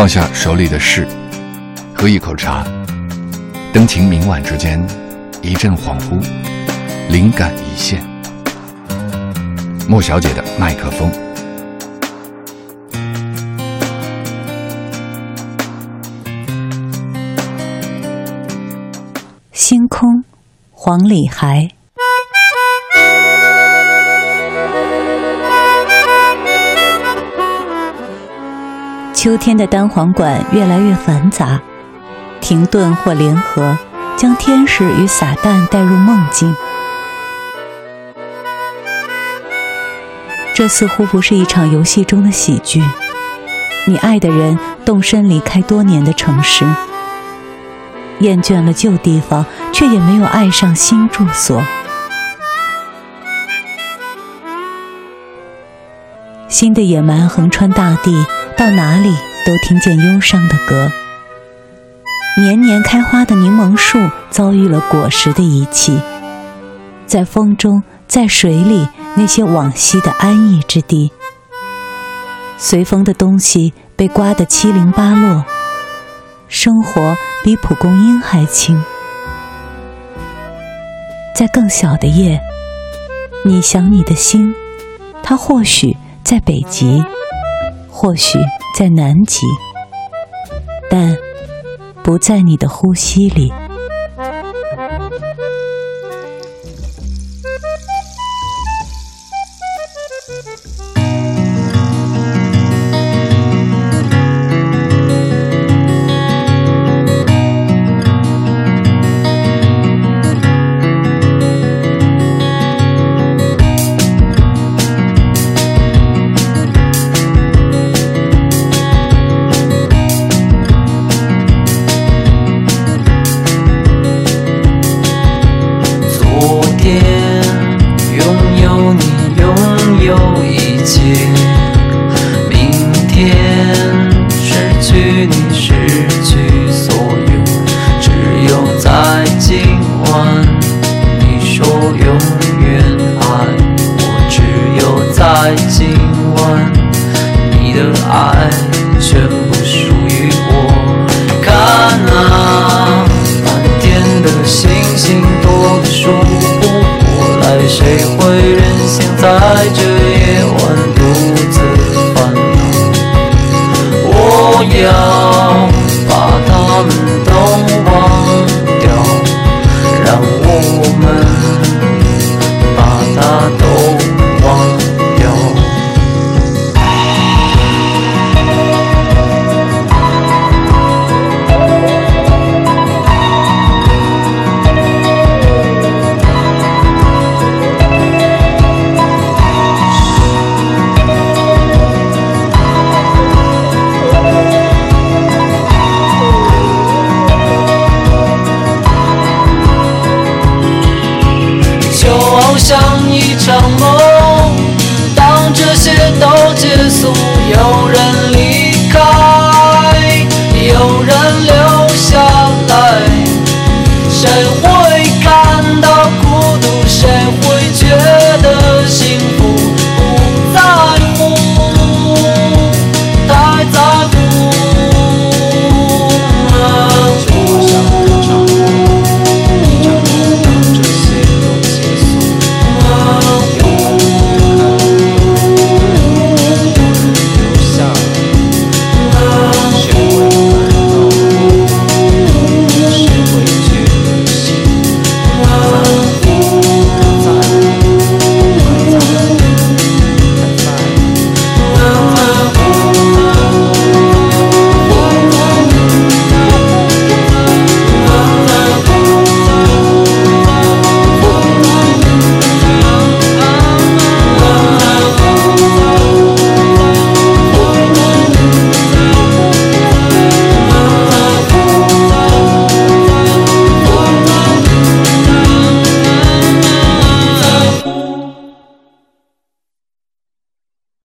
放下手里的事，喝一口茶，灯情明晚之间，一阵恍惚，灵感一现。莫小姐的麦克风。星空，黄礼孩。秋天的单簧管越来越繁杂，停顿或联合，将天使与撒旦带入梦境。这似乎不是一场游戏中的喜剧。你爱的人动身离开多年的城市，厌倦了旧地方，却也没有爱上新住所。新的野蛮横穿大地。到哪里都听见忧伤的歌。年年开花的柠檬树遭遇了果实的遗弃，在风中，在水里，那些往昔的安逸之地，随风的东西被刮得七零八落。生活比蒲公英还轻。在更小的夜，你想你的心，它或许在北极。或许在南极，但不在你的呼吸里。会任性在这夜晚独自烦恼我要像一场梦当这些都结束有人离开有人留下来谁活